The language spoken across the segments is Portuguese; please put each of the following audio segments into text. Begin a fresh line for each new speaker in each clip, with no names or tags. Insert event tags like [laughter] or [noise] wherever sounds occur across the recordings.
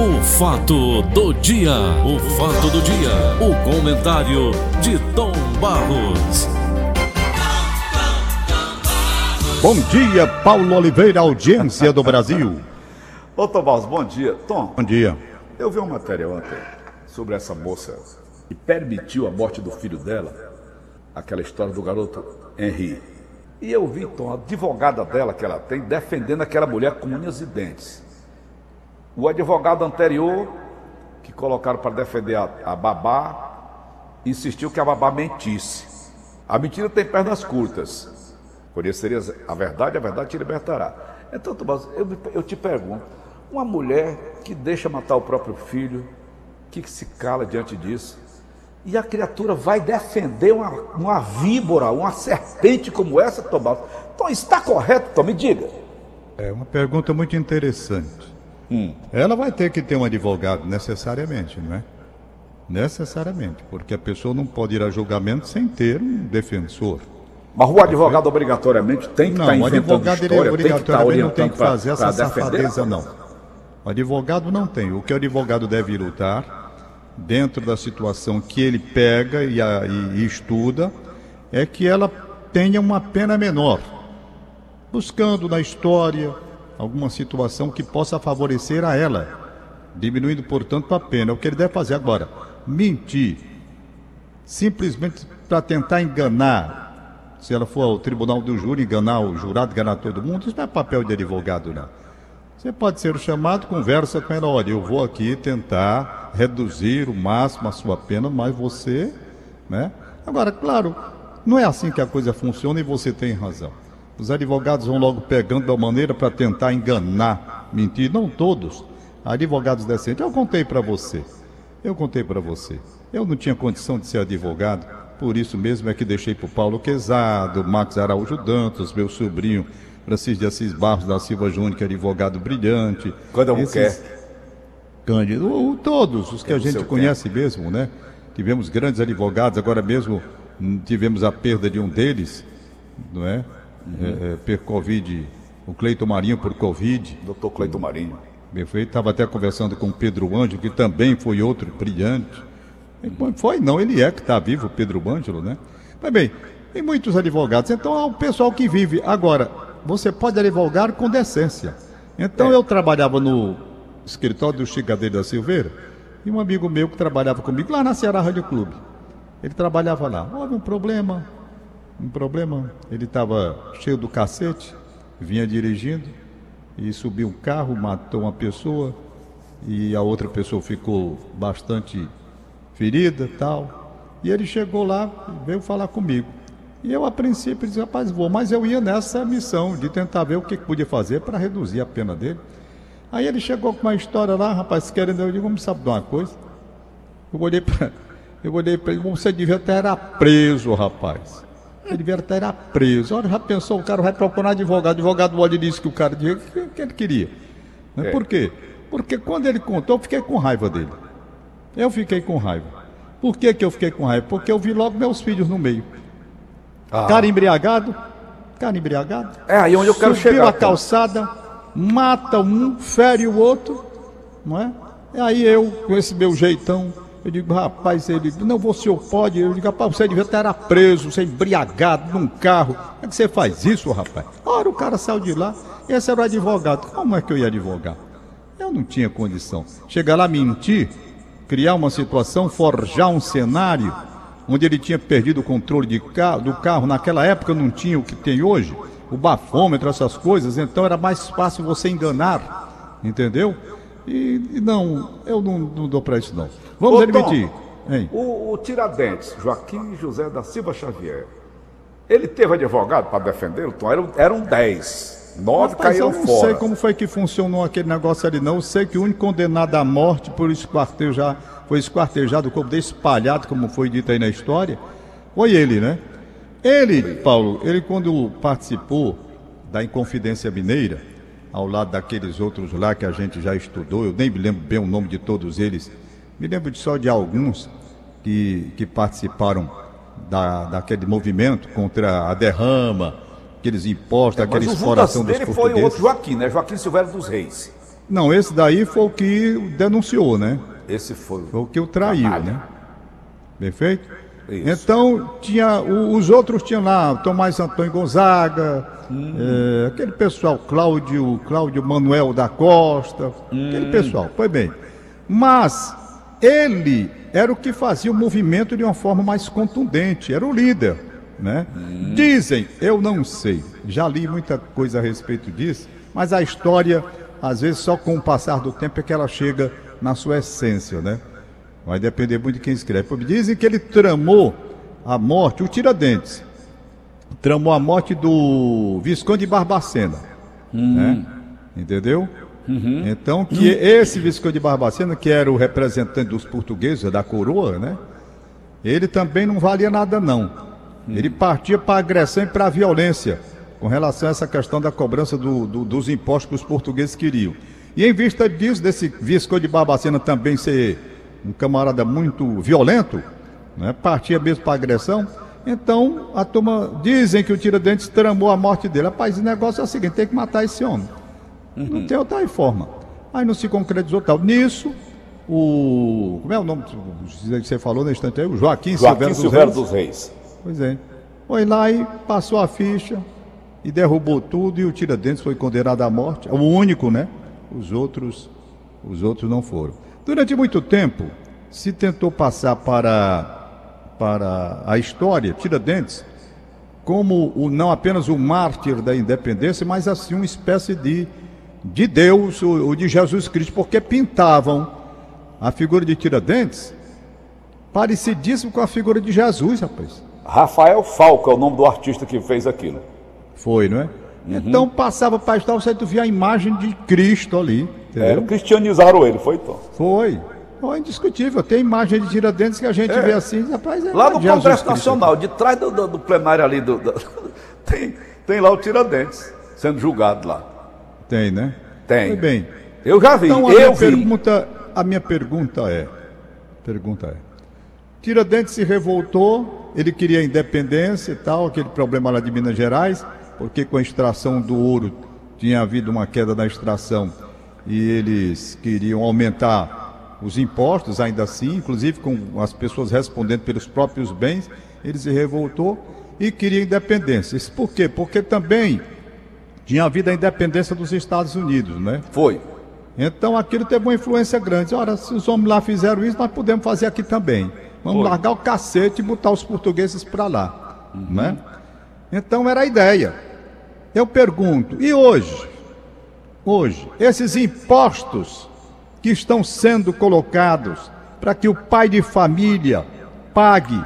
O fato do dia, o fato do dia, o comentário de Tom Barros.
Bom dia, Paulo Oliveira, audiência do Brasil. [laughs]
Ô Tom Barros, bom dia. Tom,
Bom dia.
eu vi uma matéria ontem sobre essa moça que permitiu a morte do filho dela, aquela história do garoto Henri. E eu vi, Tom, a advogada dela que ela tem defendendo aquela mulher com unhas e dentes. O advogado anterior, que colocaram para defender a, a babá, insistiu que a babá mentisse. A mentira tem pernas curtas. Conheceria a verdade, a verdade te libertará. Então, Tomás, eu, eu te pergunto: uma mulher que deixa matar o próprio filho, que se cala diante disso, e a criatura vai defender uma, uma víbora, uma serpente como essa, Tomás? Então, está correto, Tom? Me diga.
É uma pergunta muito interessante. Ela vai ter que ter um advogado necessariamente, não é? Necessariamente, porque a pessoa não pode ir a julgamento sem ter um defensor.
Mas o advogado obrigatoriamente tem que
Não,
estar
o
inventando
advogado ele
história, tem que estar
obrigatoriamente não tem que
pra-
fazer essa
pra
safadeza, não. O advogado não tem. O que o advogado deve lutar, dentro da situação que ele pega e, a- e- e estuda, é que ela tenha uma pena menor. Buscando na história alguma situação que possa favorecer a ela, diminuindo, portanto, a pena. O que ele deve fazer agora. Mentir, simplesmente para tentar enganar, se ela for ao tribunal do júri, enganar o jurado, enganar todo mundo, isso não é papel de advogado, não. Você pode ser chamado, conversa com ela, olha, eu vou aqui tentar reduzir o máximo a sua pena, mas você, né? Agora, claro, não é assim que a coisa funciona e você tem razão. Os advogados vão logo pegando da maneira para tentar enganar, mentir, não todos. Advogados decentes, eu contei para você. Eu contei para você. Eu não tinha condição de ser advogado, por isso mesmo é que deixei para o Paulo Quezado, Marcos Araújo Dantas, meu sobrinho Francisco de Assis Barros da Silva Júnior, que é advogado brilhante.
Quando eu
Esses-
quer.
Cândido, o- todos os que a
no
gente conhece mesmo, né? Tivemos grandes advogados, agora mesmo hum, tivemos a perda de um deles, não é? É, é, per Covid, o Cleiton Marinho por Covid.
Doutor Cleiton Marinho.
Perfeito. Estava até conversando com o Pedro Ângelo, que também foi outro brilhante. Foi, não, ele é que está vivo, o Pedro Ângelo, né? Mas bem, tem muitos advogados. Então, é o pessoal que vive. Agora, você pode advogar com decência. Então,
É.
eu trabalhava no escritório do Chicadeiro da Silveira e um amigo meu que trabalhava comigo lá na Ceará Rádio Clube. Ele trabalhava lá. Houve um problema, um problema. Ele estava cheio do cacete, vinha dirigindo e subiu um carro, matou uma pessoa e a outra pessoa ficou bastante ferida tal. E ele chegou lá e veio falar comigo. E eu, a princípio, disse, rapaz, vou, mas eu ia nessa missão de tentar ver o que podia fazer para reduzir a pena dele. Aí ele chegou com uma história lá, rapaz, querendo, eu digo, vamos saber de uma coisa? Eu olhei para eu olhei para ele, você devia estar era preso, rapaz. Ele devia estar era preso. Olha, já pensou, o cara vai procurar advogado, o advogado olha e disse que o cara dizia o que, ele queria. Né?
É.
Por quê? Porque quando ele contou, eu fiquei com raiva dele. Eu fiquei com raiva. Por que, que eu fiquei com raiva? Porque eu vi logo meus filhos no meio.
Ah.
Cara embriagado, cara embriagado.
É aí onde eu quero
Subiu
chegar.
a
Tom.
calçada, mata um, fere o outro, não é? E aí eu, com esse meu jeitão, eu digo, rapaz, ele, não, você pode, eu digo, rapaz, você devia estar preso, você embriagado num carro. Como é que você faz isso, rapaz? Ora, o cara saiu de lá, esse era o advogado. Como é que eu ia advogar? Eu não tinha condição. Chegar lá, mentir, criar uma situação, forjar um cenário onde ele tinha perdido o controle de ca- do carro. Naquela época não tinha o que tem hoje, o bafômetro, essas coisas, então era mais fácil você enganar, entendeu? E, e não, eu não, não dou para isso não. Vamos
Ô,
admitir.
Tom? O, o Tiradentes, Joaquim José da Silva Xavier, ele teve advogado para defendê-lo? Tom? Eram, eram 10. Nove
Rapaz,
caíram
eu não
fora.
sei como foi que funcionou aquele negócio ali, não. Eu sei que o único condenado à morte por esquartejar, foi esquartejado, o corpo dele espalhado, como foi dito aí na história, foi ele, né? Ele, Paulo, ele quando participou da Inconfidência Mineira, ao lado daqueles outros lá que a gente já estudou, eu nem me lembro bem o nome de todos eles, me lembro só de alguns que, que participaram da, daquele movimento contra a derrama, aqueles impostos, aquela
Mas o
exploração dos
dele foi o outro
portugueses.
Joaquim, né? Joaquim Silvério dos Reis.
Não, esse daí foi o que denunciou, né?
Esse foi.
Foi o que o traiu, né? Perfeito?
Isso.
Então, tinha, o- os outros tinham lá, Tomás Antônio Gonzaga, eh, aquele pessoal, Cláudio, Cláudio Manuel da Costa, aquele pessoal, foi bem. Mas ele era o que fazia o movimento de uma forma mais contundente, era o líder, né? Dizem, eu não sei, já li muita coisa a respeito disso, mas a história, às vezes, só com o passar do tempo é que ela chega na sua essência, né? Vai depender muito de quem escreve. Dizem que ele tramou a morte, o Tiradentes, tramou a morte do Visconde de Barbacena. Né? Entendeu? Então, que esse Visconde de Barbacena, que era o representante dos portugueses, da coroa, né? Ele também não valia nada, não. Ele partia para a agressão e para a violência, com relação a essa questão da cobrança do- do- dos impostos que os portugueses queriam. E em vista disso, desse Visconde de Barbacena também ser um camarada muito violento, né? partia mesmo para agressão, então a turma dizem que o Tiradentes tramou a morte dele. Rapaz, o negócio é o seguinte: tem que matar esse homem. Não tem outra forma. Aí não se concretizou tal. Nisso, o. Como é o nome que você falou no instante aí? O Joaquim,
Joaquim
Silvério dos Reis.
dos Reis.
Pois é. Foi lá e passou a ficha e derrubou tudo e o Tiradentes foi condenado à morte. É o único, né? Os outros, os outros não foram. Durante muito tempo se tentou passar para para a história Tiradentes como o, não apenas o mártir da independência, mas assim uma espécie de, de Deus ou, de Jesus Cristo, porque pintavam a figura de Tiradentes parecidíssimo com a figura de Jesus, rapaz.
Rafael Falco é o nome do artista que fez aquilo.
Foi, não é? Então passava para história, você via a imagem de Cristo ali.
É,
Entendeu?
cristianizaram ele, foi então.
Foi. Foi indiscutível. Tem imagem de Tiradentes que a gente vê assim, rapaz. É
Lá no
Jesus
Congresso
Cristo.
Nacional, de trás do, do- do plenário ali, do, do- [laughs] tem, tem lá o Tiradentes sendo julgado lá.
Tem, né?
Tem.
Foi bem.
Eu já vi,
Então a
eu
minha
vi.
pergunta, a minha pergunta é, pergunta é, Tiradentes se revoltou, ele queria independência e tal, aquele problema lá de Minas Gerais, porque com a extração do ouro tinha havido uma queda na extração e eles queriam aumentar os impostos ainda assim, inclusive com as pessoas respondendo pelos próprios bens, ele se revoltou e queria independência. Isso por quê? Porque também tinha havido a independência dos Estados Unidos, né?
Foi.
Então aquilo teve uma influência grande. Ora, se os homens lá fizeram isso, nós podemos fazer aqui também. Vamos
Foi.
largar o cacete e botar os portugueses para lá, né? Então era a ideia. Eu pergunto, e hoje? Hoje, esses impostos que estão sendo colocados para que o pai de família pague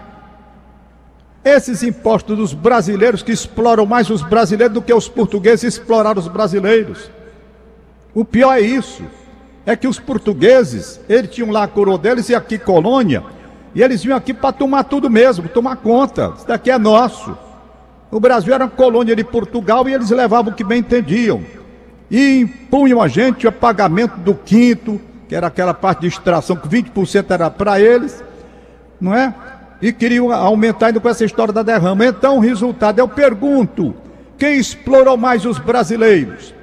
esses impostos dos brasileiros que exploram mais os brasileiros do que os portugueses exploraram os brasileiros. O pior é isso. É que os portugueses, eles tinham lá a coroa deles e aqui colônia, e eles vinham aqui para tomar tudo mesmo, tomar conta. Isso daqui é nosso. O Brasil era colônia de Portugal e eles levavam o que bem entendiam. E impunham a gente o pagamento do quinto, que era aquela parte de extração que 20% era para eles, não é? E queriam aumentar ainda com essa história da derrama. Então, o resultado, eu pergunto: quem explorou mais os brasileiros?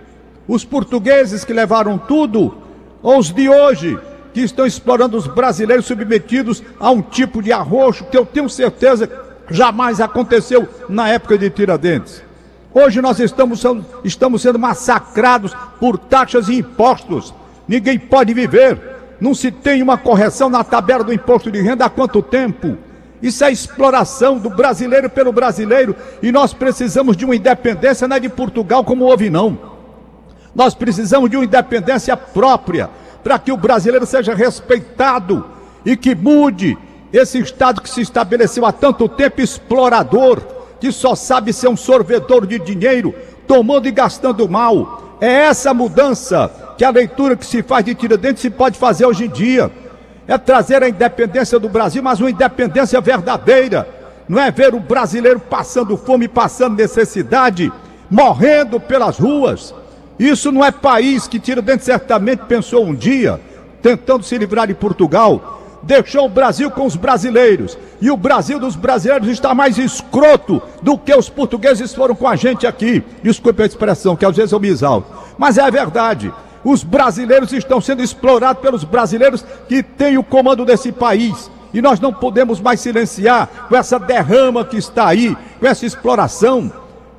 Os portugueses que levaram tudo ou os de hoje que estão explorando os brasileiros submetidos a um tipo de arroxo que eu tenho certeza jamais aconteceu na época de Tiradentes? Hoje nós estamos, estamos sendo massacrados por taxas e impostos. Ninguém pode viver. Não se tem uma correção na tabela do imposto de renda há quanto tempo? Isso é exploração do brasileiro pelo brasileiro e nós precisamos de uma independência, não é de Portugal como houve, não. Nós precisamos de uma independência própria para que o brasileiro seja respeitado e que mude esse Estado que se estabeleceu há tanto tempo explorador, que só sabe ser um sorvedor de dinheiro, tomando e gastando mal. É essa mudança que a leitura que se faz de Tiradentes se pode fazer hoje em dia. É trazer a independência do Brasil, mas uma independência verdadeira. Não é ver o brasileiro passando fome, passando necessidade, morrendo pelas ruas. Isso não é país que Tiradentes certamente pensou um dia, tentando se livrar de Portugal. Deixou o Brasil com os brasileiros. E o Brasil dos brasileiros está mais escroto do que os portugueses foram com a gente aqui. Desculpe a expressão, que às vezes eu me exalto. Mas é a verdade. Os brasileiros estão sendo explorados pelos brasileiros que têm o comando desse país. E nós não podemos mais silenciar com essa derrama que está aí, com essa exploração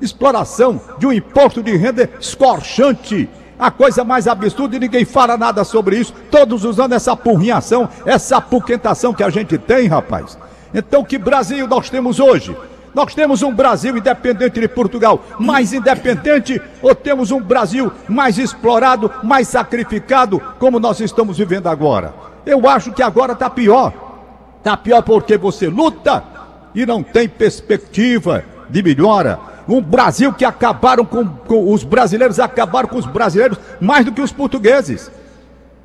exploração de um imposto de renda escorchante. A coisa mais absurda e ninguém fala nada sobre isso. Todos usando essa apurrinhação, essa apuquentação que a gente tem, rapaz. Então, que Brasil nós temos hoje? Nós temos um Brasil independente de Portugal, mais independente, ou temos um Brasil mais explorado, mais sacrificado, como nós estamos vivendo agora? Eu acho que agora está pior. Está pior porque você luta e não tem perspectiva de melhora. Um Brasil que acabaram com, com os brasileiros, acabaram com os brasileiros mais do que os portugueses.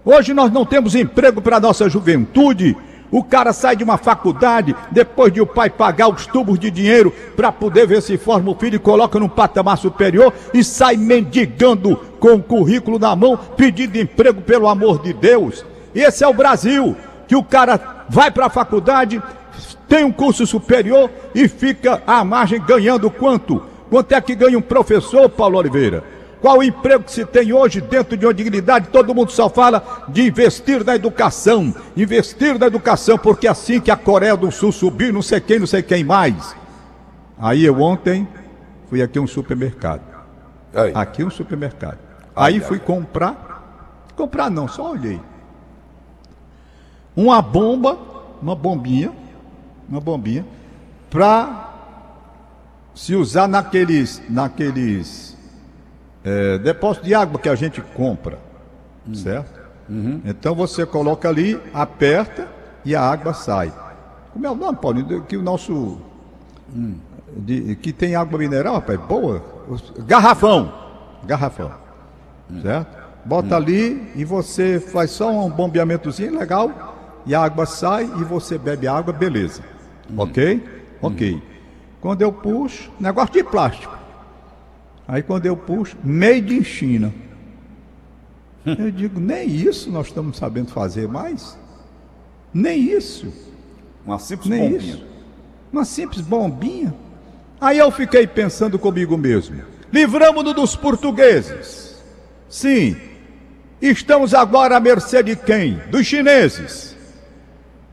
Hoje nós não temos emprego para a nossa juventude, o cara sai de uma faculdade, depois de o pai pagar os tubos de dinheiro para poder ver se forma o filho e coloca num patamar superior e sai mendigando com o currículo na mão, pedindo emprego pelo amor de Deus. Esse é o Brasil, que o cara vai para a faculdade, tem um curso superior e fica à margem ganhando quanto? Quanto é que ganha um professor, Paulo Oliveira? Qual o emprego que se tem hoje dentro de uma dignidade? Todo mundo só fala de investir na educação, investir na educação, porque é assim que a Coreia do Sul subiu, não sei quem, não sei quem mais. Aí eu ontem fui aqui a um supermercado. Aí. Aqui um supermercado. Aí, aí fui comprar, comprar não, só olhei. Uma bomba, uma bombinha, uma bombinha, para se usar naqueles, naqueles é, depósito de água que a gente compra, hum. certo? Uhum. Então você coloca ali, aperta e a água sai. Como é o nome, Paulinho? Que o nosso. Hum. De, que tem água mineral, rapaz, boa. Garrafão. Garrafão. Hum. Certo? Bota hum. ali e você faz só um bombeamentozinho legal e a água sai e você bebe água, beleza. Hum. Ok? Ok. Hum. Quando eu puxo, negócio de plástico. Aí quando eu puxo, made in China. [laughs] Eu digo, nem isso nós estamos sabendo fazer mais. Nem isso.
Uma simples nem bombinha.
Isso. Uma simples bombinha. Aí eu fiquei pensando comigo mesmo. Livramos-nos dos portugueses. Sim. Estamos agora à mercê de quem? Dos chineses.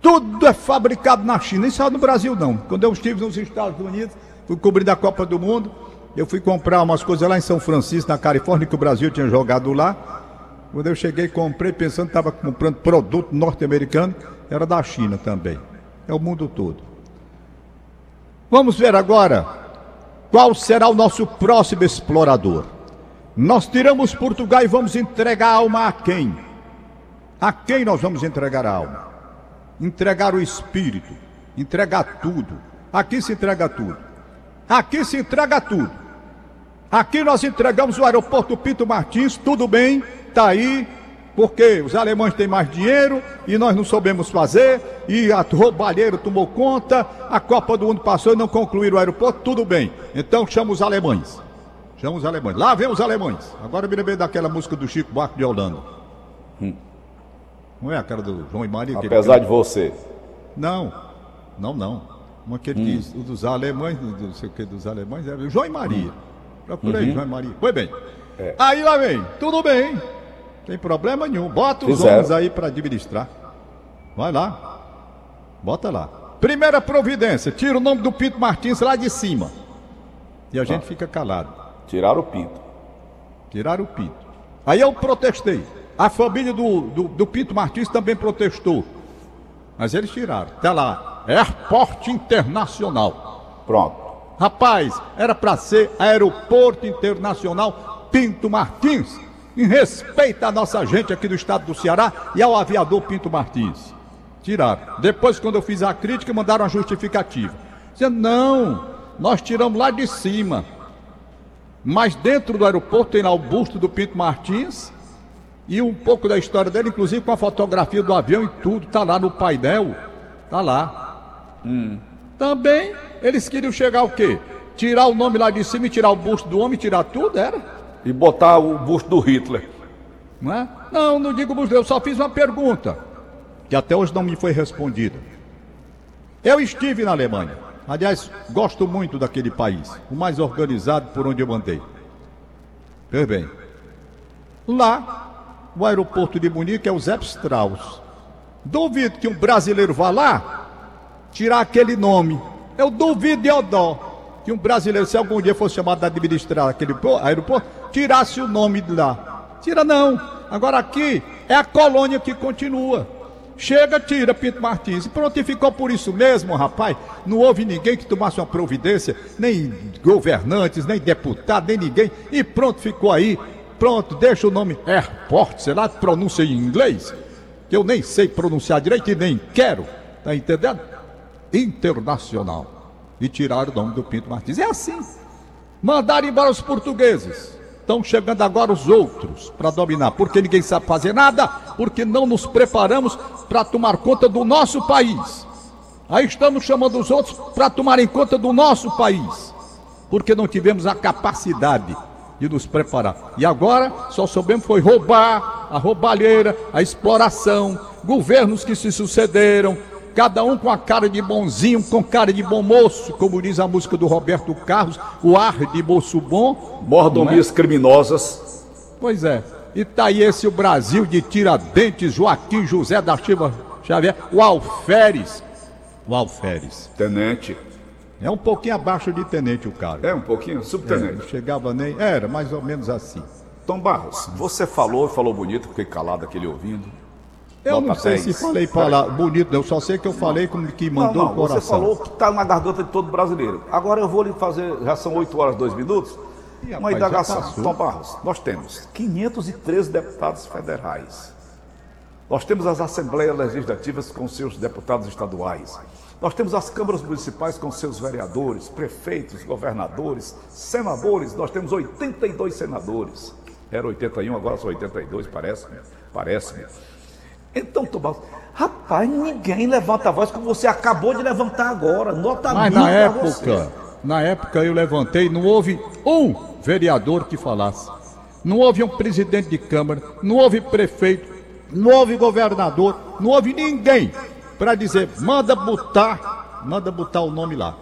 Tudo é fabricado na China. Isso é no Brasil não. Quando eu estive nos Estados Unidos, fui cobrir a Copa do Mundo. Eu fui comprar umas coisas lá em São Francisco, na Califórnia, que o Brasil tinha jogado lá. Quando eu cheguei, comprei, pensando que estava comprando produto norte-americano, era da China também. É o mundo todo. Vamos ver agora qual será o nosso próximo explorador. Nós tiramos Portugal e vamos entregar a alma a quem? A quem nós vamos entregar a alma? Entregar o espírito, entregar tudo. Aqui se entrega tudo. Aqui se entrega tudo. Aqui nós entregamos o aeroporto Pinto Martins, tudo bem, está aí, porque os alemães têm mais dinheiro e nós não soubemos fazer, e a roubalheira tomou conta, a Copa do Mundo passou e não concluíram o aeroporto, tudo bem. Então chama os alemães. Chama os alemães. Lá vem os alemães. Agora me lembrei daquela música do Chico Buarque de Holanda. Hum. Não é a cara do João e Maria?
Apesar de você.
Não, não, não. Uma que ele hum. diz, o dos alemães, não sei o que dos alemães, é João e Maria. Hum. Procura aí, uhum. João Maria. Foi bem. É. Aí lá vem, tudo bem. Tem problema nenhum. Bota os homens aí para administrar. Vai lá. Bota lá. Primeira providência, tira o nome do Pinto Martins lá de cima. E a ah. gente fica calado.
Tiraram o Pinto.
Tiraram o Pinto. Aí eu protestei. A família do, do, do Pinto Martins também protestou. Mas eles tiraram. Tá lá. Airport Internacional.
Pronto.
Rapaz, era para ser Aeroporto Internacional Pinto Martins. Em respeito à nossa gente aqui do estado do Ceará e ao aviador Pinto Martins. Tiraram. Depois, quando eu fiz a crítica, mandaram a justificativa. Dizendo, não, nós tiramos lá de cima. Mas dentro do aeroporto tem lá o busto do Pinto Martins e um pouco da história dele, inclusive com a fotografia do avião e tudo, tá lá no painel. Tá lá. Hum. Também eles queriam chegar o quê? Tirar o nome lá de cima e tirar o busto do homem, tirar tudo, era?
E botar o busto do Hitler.
Não é? Não, não digo busto, eu só fiz uma pergunta, que até hoje não me foi respondida. Eu estive na Alemanha. Aliás, gosto muito daquele país, o mais organizado por onde eu andei. Pois bem, lá o aeroporto de Munique é o Zé Strauss. Duvido que um brasileiro vá lá tirar aquele nome. Eu duvido de Odó que um brasileiro, se algum dia fosse chamado a administrar aquele aeroporto, tirasse o nome de lá. Tira não. Agora aqui é a colônia que continua. Chega, tira Pinto Martins. E pronto, e ficou por isso mesmo, rapaz. Não houve ninguém que tomasse uma providência, nem governantes, nem deputado, nem ninguém. E pronto, ficou aí. Pronto, deixa o nome Airport, sei lá, pronuncia em inglês, que eu nem sei pronunciar direito e nem quero. Tá entendendo? Internacional e tiraram o nome do Pinto Martins. É assim. Mandaram embora os portugueses. Estão chegando agora os outros para dominar, porque ninguém sabe fazer nada, porque não nos preparamos para tomar conta do nosso país. Aí estamos chamando os outros para tomarem conta do nosso país, porque não tivemos a capacidade de nos preparar. E agora só soubemos foi roubar, a roubalheira, a exploração, governos que se sucederam, cada um com a cara de bonzinho, com cara de bom moço, como diz a música do Roberto Carlos, o ar de moço bom.
Mordomias é? criminosas.
Pois é. E tá aí esse o Brasil de Tiradentes, Joaquim José da Silva Xavier, o Alferes. O Alferes.
Tenente.
É um pouquinho abaixo de tenente o cara.
É um pouquinho? Subtenente. É,
não chegava nem. Era mais ou menos assim.
Tom Barros, você falou, falou bonito, fiquei calado aquele ouvindo.
Eu não sei 10. se falei falar bonito, eu só sei que eu falei como que mandou não, não, o coração.
Você falou que está na garganta de todo brasileiro. Agora eu vou lhe fazer, já são 8 horas e 2 minutos, e, uma indagação. Tom Barros, nós temos 513 deputados federais. Nós temos as assembleias legislativas com seus deputados estaduais. Nós temos as câmaras municipais com seus vereadores, prefeitos, governadores, senadores. Nós temos 82 senadores. Era 81, agora são 82, parece-me. Parece-me. Então, Tomás, rapaz, ninguém levanta a voz como você acabou de levantar agora. Nota
Mas na época, na época eu levantei, não houve um vereador que falasse. Não houve um presidente de Câmara, não houve prefeito, não houve governador, não houve ninguém para dizer, manda botar, manda botar o nome lá.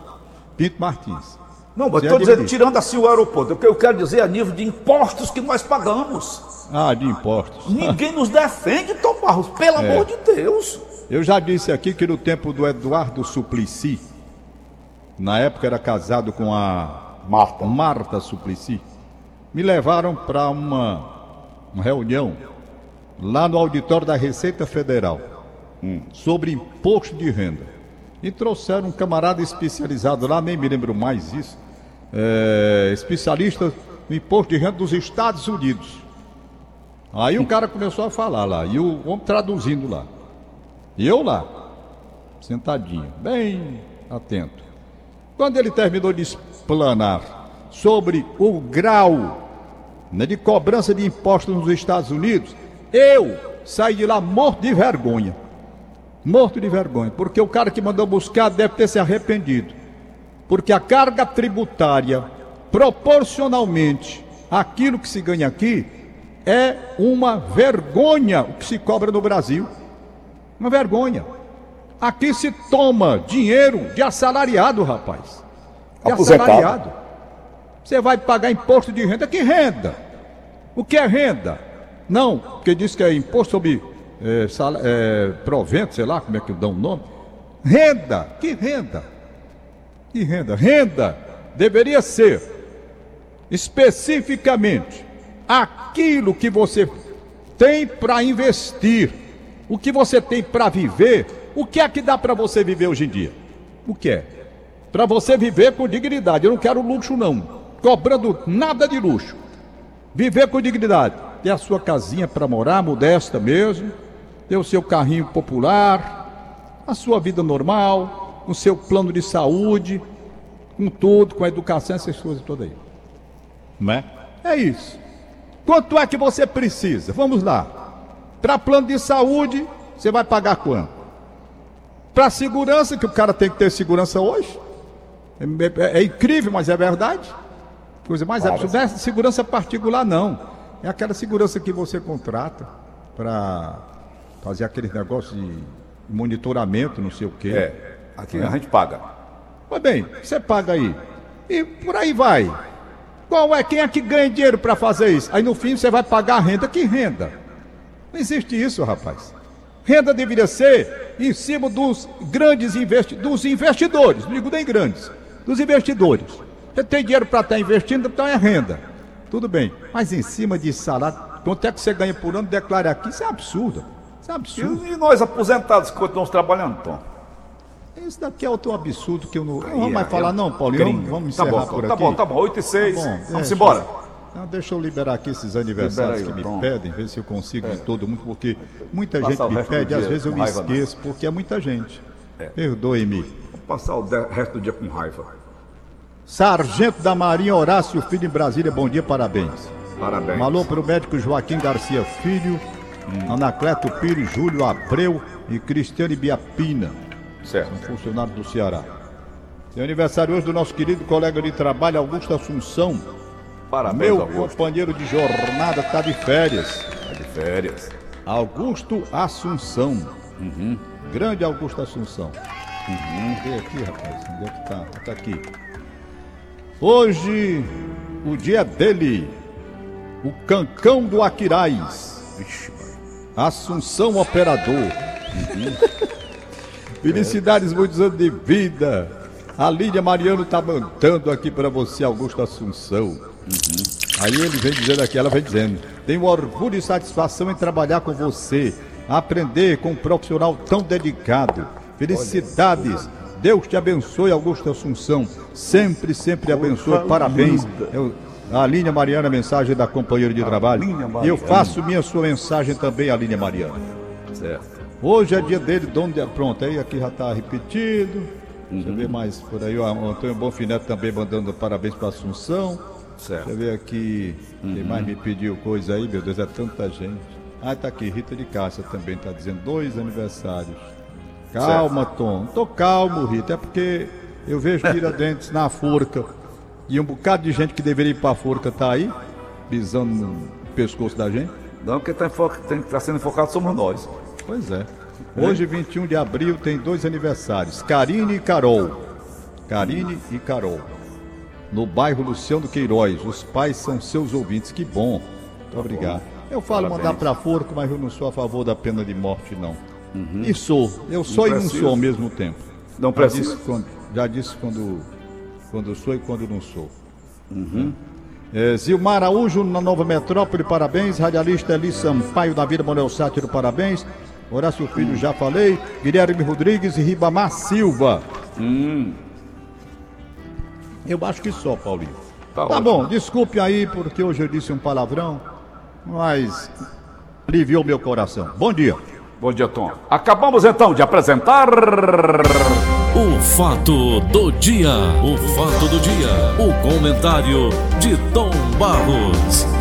Pinto Martins.
Não, mas estou dizendo, tirando assim o aeroporto, o que eu quero dizer é a nível de impostos que nós pagamos.
Ah, de impostos.
Ninguém nos defende, Tom Barros, pelo é. amor de Deus.
Eu já disse aqui que no tempo do Eduardo Suplicy, na época era casado com a Marta, Marta Suplicy, me levaram para uma, uma reunião lá no auditório da Receita Federal hum. sobre imposto de renda. E trouxeram um camarada especializado lá, nem me lembro mais isso, é, especialista no imposto de renda dos Estados Unidos. Aí o cara começou a falar lá, e o homem traduzindo lá. E eu lá, sentadinho, bem atento. Quando ele terminou de explanar sobre o grau né, de cobrança de impostos nos Estados Unidos, eu saí de lá morto de vergonha. Morto de vergonha, porque o cara que mandou buscar deve ter se arrependido. Porque a carga tributária, proporcionalmente àquilo que se ganha aqui, é uma vergonha o que se cobra no Brasil. Uma vergonha. Aqui se toma dinheiro de assalariado, rapaz. De Aposentado. assalariado. Você vai pagar imposto de renda. Que renda? O que é renda? Não, porque diz que é imposto sobre é, sal, é, provento, sei lá como é que dão o nome. Renda. Que renda? Que renda? Renda deveria ser especificamente aquilo que você tem para investir, o que você tem para viver, o que é que dá para você viver hoje em dia? O que é? Para você viver com dignidade. Eu não quero luxo, não. Cobrando nada de luxo. Viver com dignidade. Ter a sua casinha para morar, modesta mesmo. Ter o seu carrinho popular. A sua vida normal. O seu plano de saúde. Com tudo, com a educação, essas coisas todas aí. Não é? É isso. Quanto é que você precisa? Vamos lá. Para plano de saúde, você vai pagar quanto? Para segurança, que o cara tem que ter segurança hoje. É, é, é incrível, mas é verdade. Coisa mais absurda. Não é segurança particular, não. É aquela segurança que você contrata para fazer aquele negócio de monitoramento, não sei o quê.
É, aqui é. a gente paga.
Pois bem, você paga aí. E por aí vai. Qual é? Quem é que ganha dinheiro para fazer isso? Aí no fim você vai pagar a renda. Que renda? Não existe isso, rapaz. Renda deveria ser em cima dos grandes investi dos investidores, não digo nem grandes, dos investidores. Você tem dinheiro para estar tá investindo, então é renda. Tudo bem. Mas em cima de salário, quanto é que você ganha por ano, declare aqui, isso é absurdo. Isso é absurdo.
E, e nós aposentados que continuamos trabalhando, Tom?
Isso daqui é outro absurdo que eu não. Não vamos mais falar, não, Paulinho. Vamos, vamos encerrar
tá bom,
por
tá
aqui.
Tá bom, tá bom. 8 e 6. Tá vamos embora.
Não, deixa eu liberar aqui esses aniversários aí, que me Tom. pedem, ver se eu consigo é. de todo mundo, porque muita Passar gente me pede, às vezes eu me esqueço, não. porque é muita gente. É. Perdoe-me.
Vou passar o resto do dia com raiva.
Sargento da Marinha Horácio Filho em Brasília, bom dia, parabéns.
Parabéns.
Malô para o médico Joaquim Garcia Filho, hum. Anacleto Pires, Júlio Abreu e Cristiane Biapina.
Certo.
São funcionários do Ceará. Tem aniversário hoje do nosso querido colega de trabalho, Augusto Assunção.
Parabéns,
Meu
Augusto.
companheiro de jornada está de férias.
Está de férias.
Augusto Assunção.
Uhum.
Grande Augusto Assunção. Uhum. Vê aqui, rapaz. Onde é que tá? Tá aqui. Hoje, o dia dele. O cancão do Aquiraz. Vixe, Assunção Operador. Uhum. Felicidades, muitos anos de vida. A Lídia Mariano tá mandando aqui para você, Augusto Assunção. Uhum. Aí ele vem dizendo aqui, ela vem dizendo: tenho orgulho e satisfação em trabalhar com você, aprender com um profissional tão dedicado. Felicidades. Deus te abençoe, Augusto Assunção. Sempre, sempre abençoe. Parabéns. Eu, a Línia Mariana, mensagem da companheira de trabalho. E eu faço minha sua mensagem também, a Línia Mariana.
Certo.
Hoje é dia dele, dono de. Pronto, aí aqui já está repetido. Uhum. Deixa eu ver mais por aí. O Antônio Bonfineto também mandando parabéns para Assunção.
Certo.
Deixa eu ver aqui. Uhum. Quem mais me pediu coisa aí, meu Deus, é tanta gente. Ah, tá aqui, Rita de Cássia também está dizendo dois aniversários. Calma, certo. Tom. Tô calmo, Rita. É porque eu vejo Tiradentes na forca. E um bocado de gente que deveria ir para a forca tá aí, pisando no pescoço da gente.
Não, quem está tá sendo enfocado somos nós.
Pois é. Hoje, 21 de abril, tem dois aniversários: Karine e Carol. Karine e Carol. No bairro Luciano Queiroz. Os pais são seus ouvintes. Que bom. Muito obrigado. Eu falo Parabéns. mandar para forco, mas eu não sou a favor da pena de morte, não. Uhum. E sou. Eu sou não e não sou ao mesmo tempo.
Não já precisa.
Disse quando, já disse quando, quando sou e quando não sou.
Uhum.
É, Zilmar Araújo, na Nova Metrópole, parabéns. Radialista Eli Sampaio, da Vida Manuel Sátiro, parabéns. Horácio Filho, já falei. Guilherme Rodrigues e Ribamar Silva.
Hum.
Eu acho que só, Paulinho. Tá, tá bom, desculpe aí porque hoje eu disse um palavrão, mas aliviou meu coração. Bom dia.
Bom dia, Tom. Acabamos então de apresentar.
O fato do dia. O fato do dia. O comentário de Tom Barros.